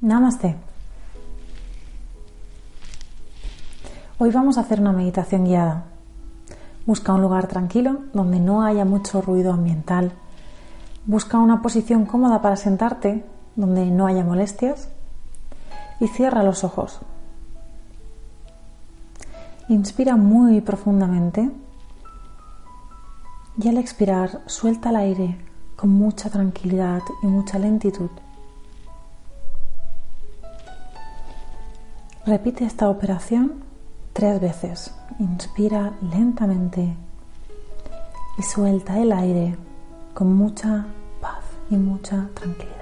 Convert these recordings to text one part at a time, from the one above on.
Namaste. Hoy vamos a hacer una meditación guiada. Busca un lugar tranquilo donde no haya mucho ruido ambiental. Busca una posición cómoda para sentarte donde no haya molestias y cierra los ojos. Inspira muy profundamente y al expirar suelta el aire con mucha tranquilidad y mucha lentitud. Repite esta operación tres veces. Inspira lentamente y suelta el aire con mucha paz y mucha tranquilidad.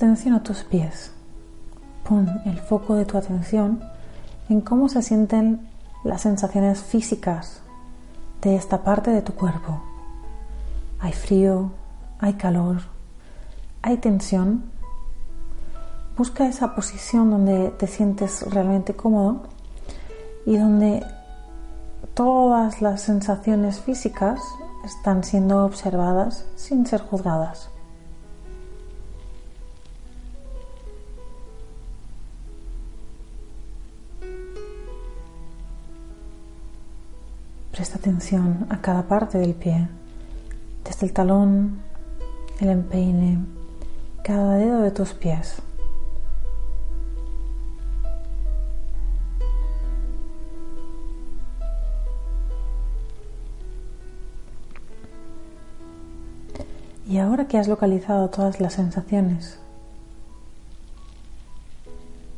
Atención a tus pies. Pon el foco de tu atención en cómo se sienten las sensaciones físicas de esta parte de tu cuerpo. Hay frío, hay calor, hay tensión. Busca esa posición donde te sientes realmente cómodo y donde todas las sensaciones físicas están siendo observadas sin ser juzgadas. Presta atención a cada parte del pie, desde el talón, el empeine, cada dedo de tus pies. Y ahora que has localizado todas las sensaciones,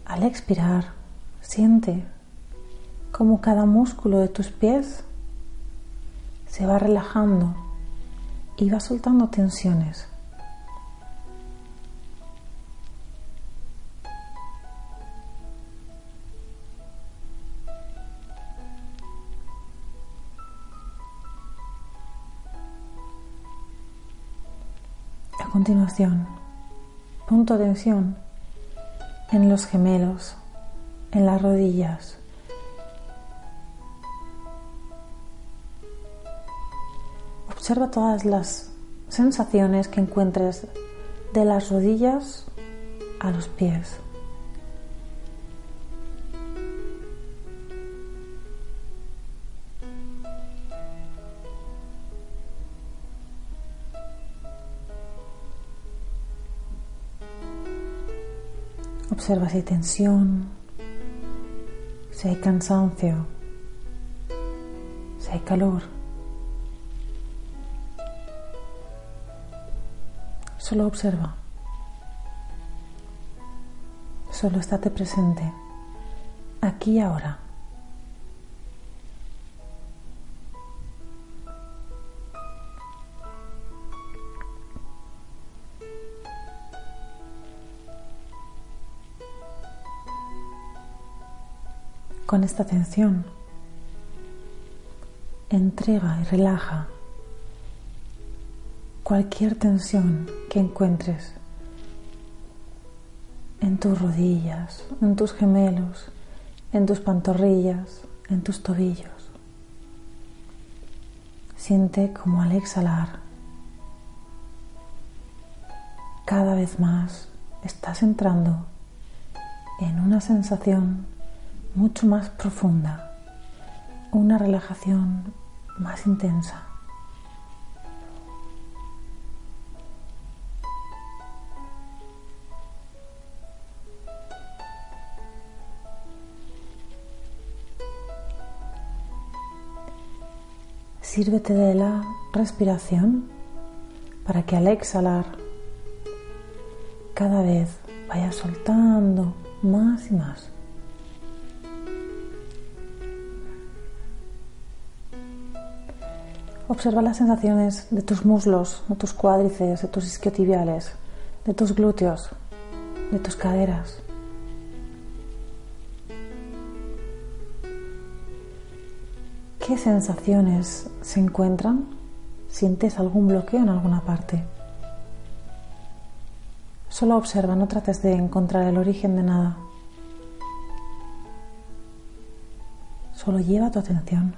al expirar, siente cómo cada músculo de tus pies se va relajando y va soltando tensiones. A continuación, punto atención en los gemelos, en las rodillas, Observa todas las sensaciones que encuentres de las rodillas a los pies. Observa si hay tensión, si hay cansancio, si hay calor. Solo observa. Solo estate presente, aquí y ahora. Con esta atención, entrega y relaja cualquier tensión que encuentres en tus rodillas, en tus gemelos, en tus pantorrillas, en tus tobillos. Siente como al exhalar, cada vez más estás entrando en una sensación mucho más profunda, una relajación más intensa. Sírvete de la respiración para que al exhalar cada vez vaya soltando más y más. Observa las sensaciones de tus muslos, de tus cuádriceps, de tus isquiotibiales, de tus glúteos, de tus caderas. ¿Qué sensaciones se encuentran? ¿Sientes algún bloqueo en alguna parte? Solo observa, no trates de encontrar el origen de nada. Solo lleva tu atención.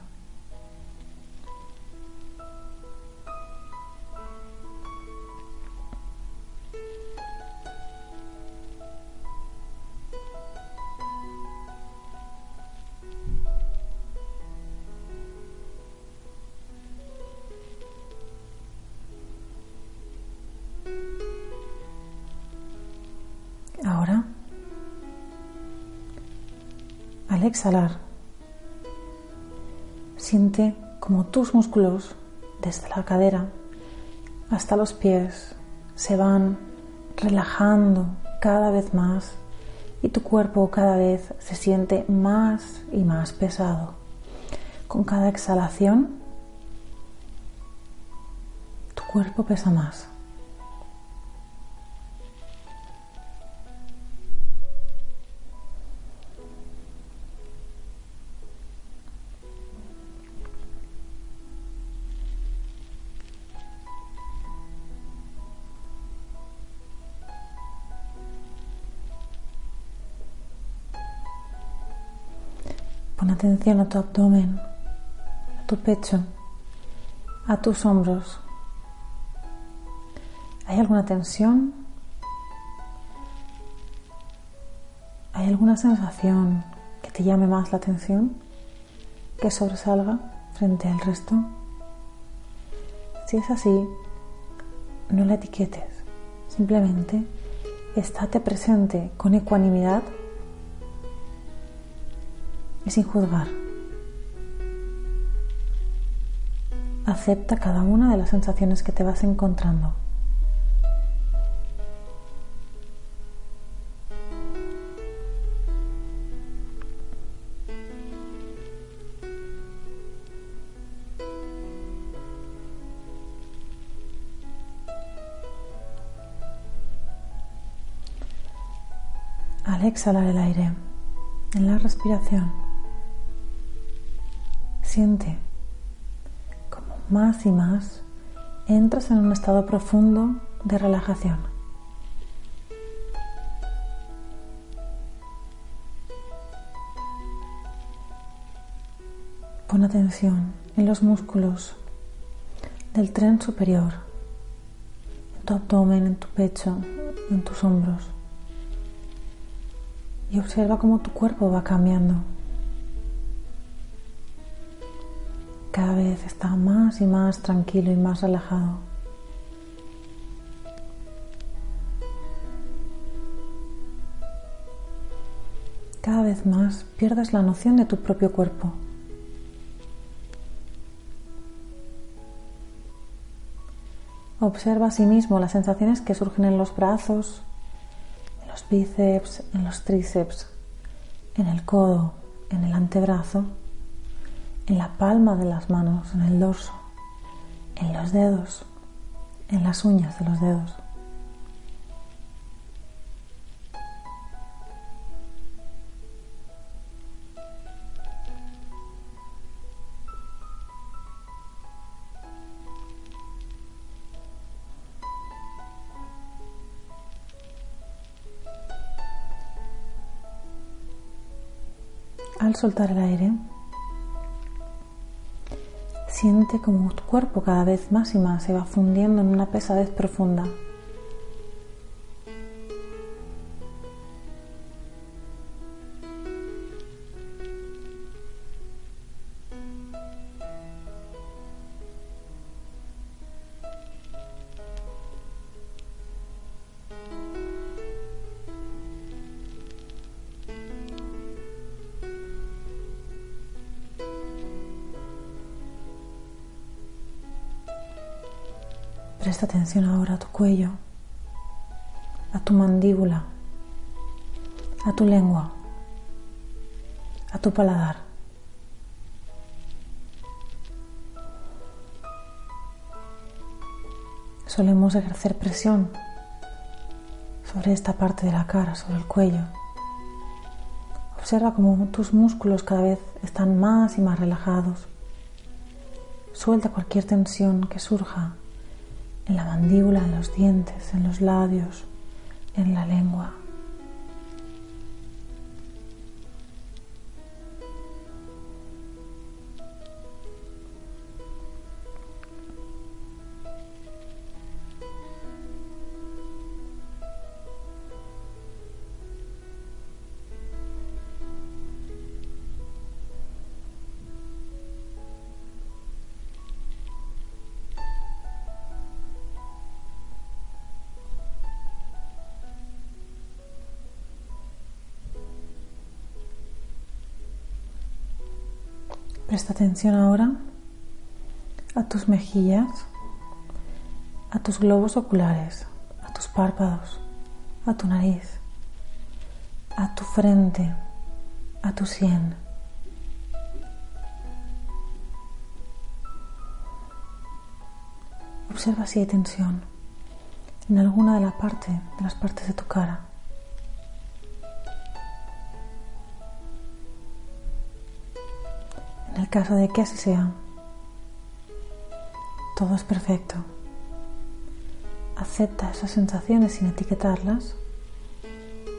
Al exhalar, siente como tus músculos desde la cadera hasta los pies se van relajando cada vez más y tu cuerpo cada vez se siente más y más pesado. Con cada exhalación, tu cuerpo pesa más. Pon atención a tu abdomen, a tu pecho, a tus hombros. ¿Hay alguna tensión? ¿Hay alguna sensación que te llame más la atención? ¿Que sobresalga frente al resto? Si es así, no la etiquetes. Simplemente estate presente con ecuanimidad y sin juzgar. Acepta cada una de las sensaciones que te vas encontrando. Al exhalar el aire en la respiración, Siente como más y más entras en un estado profundo de relajación. Pon atención en los músculos del tren superior, en tu abdomen, en tu pecho, en tus hombros. Y observa cómo tu cuerpo va cambiando. Cada vez está más y más tranquilo y más relajado. Cada vez más pierdes la noción de tu propio cuerpo. Observa a sí mismo las sensaciones que surgen en los brazos, en los bíceps, en los tríceps, en el codo, en el antebrazo en la palma de las manos, en el dorso, en los dedos, en las uñas de los dedos. Al soltar el aire, Siente como tu cuerpo cada vez más y más se va fundiendo en una pesadez profunda. Atención ahora a tu cuello, a tu mandíbula, a tu lengua, a tu paladar. solemos ejercer presión sobre esta parte de la cara, sobre el cuello. Observa cómo tus músculos cada vez están más y más relajados. Suelta cualquier tensión que surja en la mandíbula, en los dientes, en los labios, en la lengua. Presta atención ahora a tus mejillas, a tus globos oculares, a tus párpados, a tu nariz, a tu frente, a tu sien. Observa si hay tensión en alguna de, la parte, de las partes de tu cara. El caso de que así sea, todo es perfecto. Acepta esas sensaciones sin etiquetarlas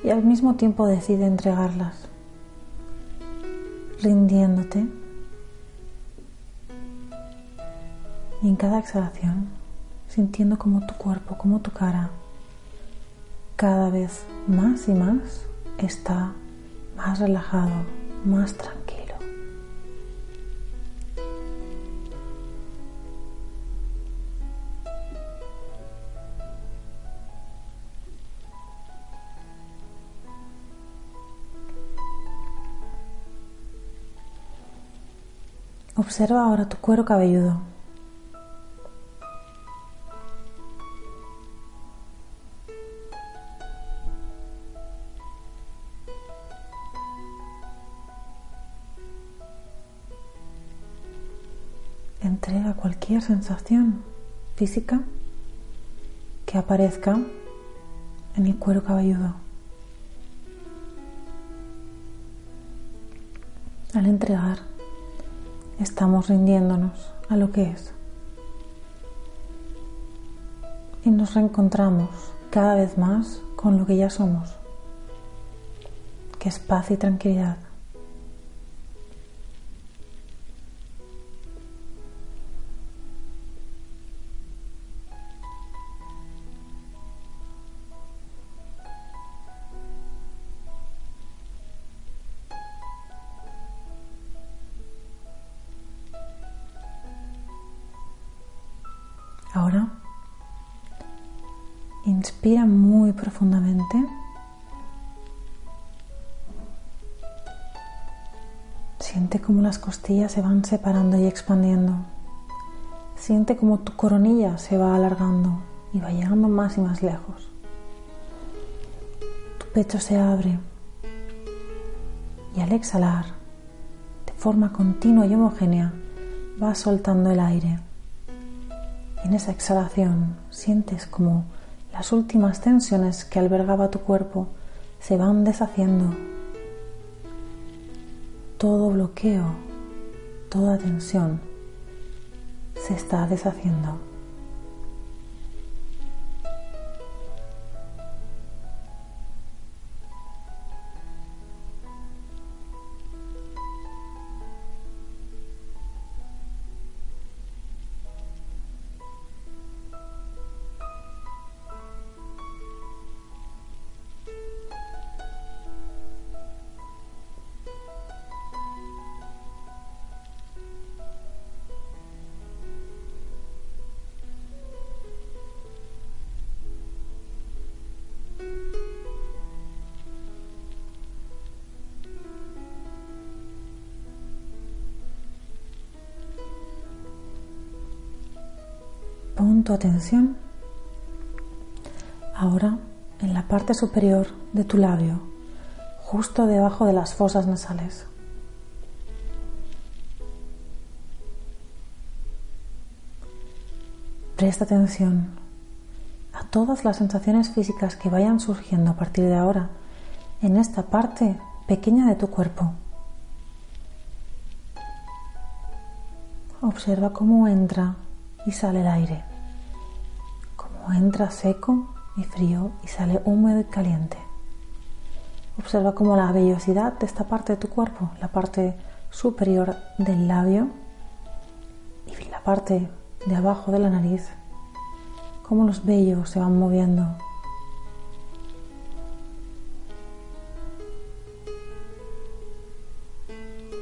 y al mismo tiempo decide entregarlas, rindiéndote. Y en cada exhalación, sintiendo como tu cuerpo, como tu cara, cada vez más y más está más relajado, más tranquilo. Observa ahora tu cuero cabelludo. Entrega cualquier sensación física que aparezca en el cuero cabelludo. Al entregar estamos rindiéndonos a lo que es. Y nos reencontramos cada vez más con lo que ya somos, que es paz y tranquilidad. Inspira muy profundamente. Siente cómo las costillas se van separando y expandiendo. Siente cómo tu coronilla se va alargando y va llegando más y más lejos. Tu pecho se abre y al exhalar, de forma continua y homogénea, va soltando el aire. En esa exhalación sientes como las últimas tensiones que albergaba tu cuerpo se van deshaciendo. Todo bloqueo, toda tensión se está deshaciendo. Pon tu atención ahora en la parte superior de tu labio, justo debajo de las fosas nasales. Presta atención todas las sensaciones físicas que vayan surgiendo a partir de ahora en esta parte pequeña de tu cuerpo. Observa cómo entra y sale el aire, entra seco y frío y sale húmedo y caliente. Observa cómo la vellosidad de esta parte de tu cuerpo, la parte superior del labio y la parte de abajo de la nariz, cómo los vellos se van moviendo.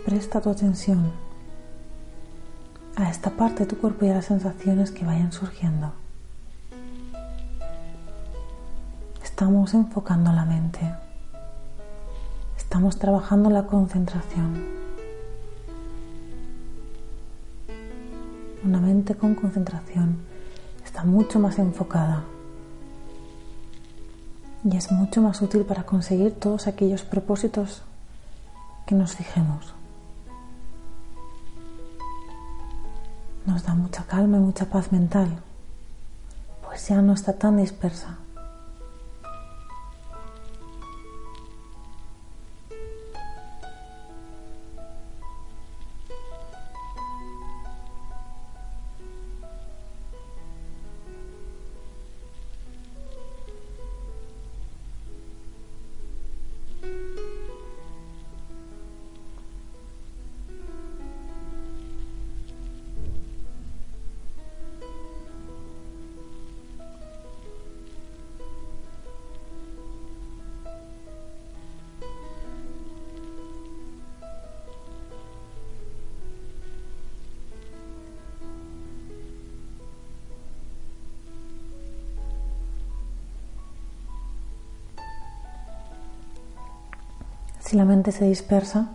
Presta tu atención a esta parte de tu cuerpo y a las sensaciones que vayan surgiendo. Estamos enfocando la mente. Estamos trabajando la concentración. Una mente con concentración está mucho más enfocada y es mucho más útil para conseguir todos aquellos propósitos que nos fijemos. Nos da mucha calma y mucha paz mental, pues ya no está tan dispersa. Si la mente se dispersa,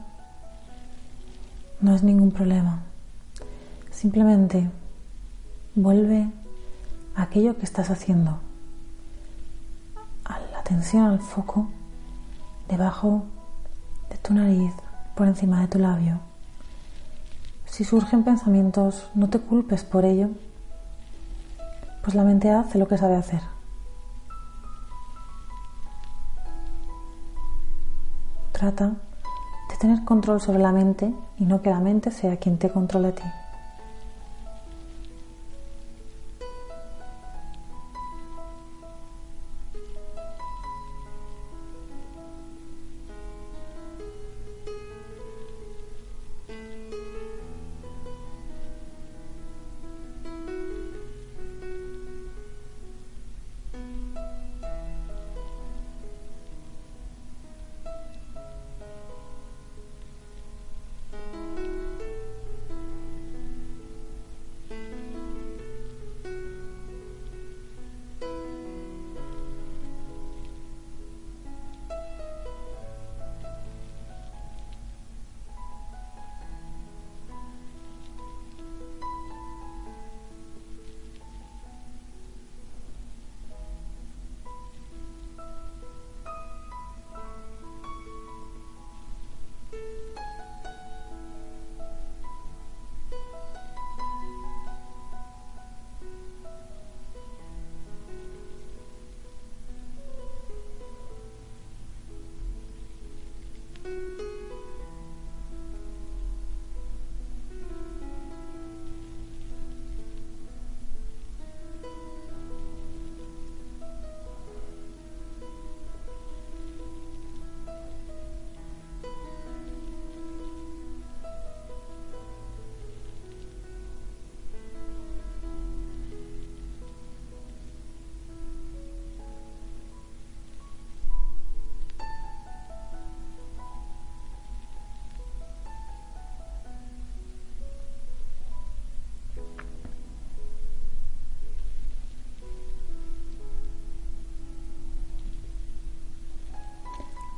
no es ningún problema. Simplemente vuelve a aquello que estás haciendo, a la atención al foco debajo de tu nariz, por encima de tu labio. Si surgen pensamientos, no te culpes por ello, pues la mente hace lo que sabe hacer. Trata de tener control sobre la mente y no que la mente sea quien te controle a ti.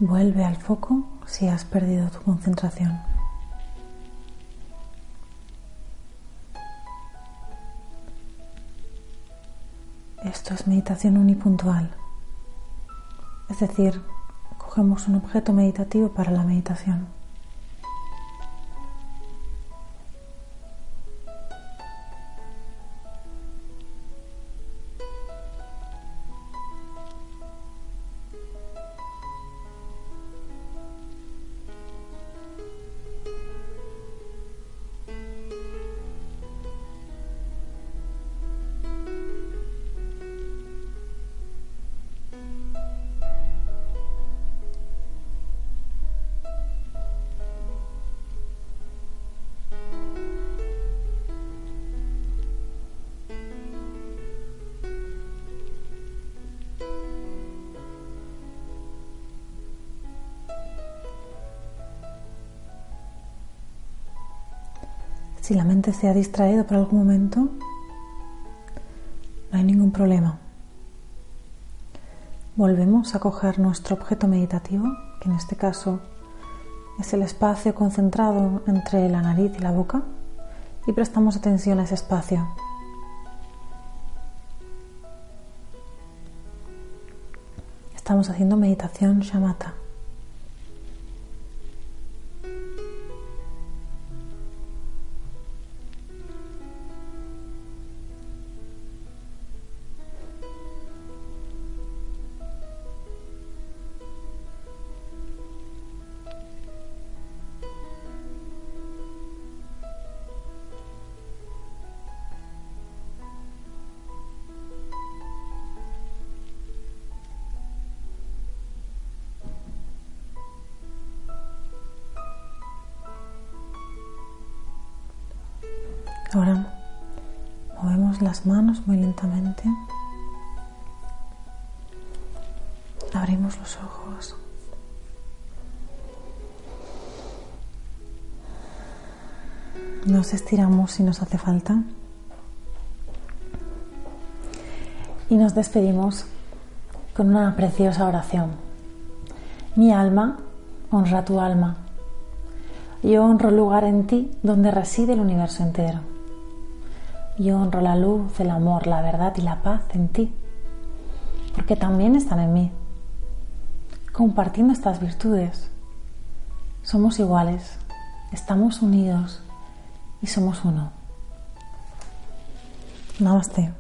Vuelve al foco si has perdido tu concentración. Esto es meditación unipuntual. Es decir, cogemos un objeto meditativo para la meditación. Si la mente se ha distraído por algún momento, no hay ningún problema. Volvemos a coger nuestro objeto meditativo, que en este caso es el espacio concentrado entre la nariz y la boca, y prestamos atención a ese espacio. Estamos haciendo meditación shamatha. Ahora movemos las manos muy lentamente. Abrimos los ojos. Nos estiramos si nos hace falta. Y nos despedimos con una preciosa oración. Mi alma honra tu alma. Yo honro el lugar en ti donde reside el universo entero. Yo honro la luz, el amor, la verdad y la paz en ti, porque también están en mí. Compartiendo estas virtudes, somos iguales, estamos unidos y somos uno. Namaste.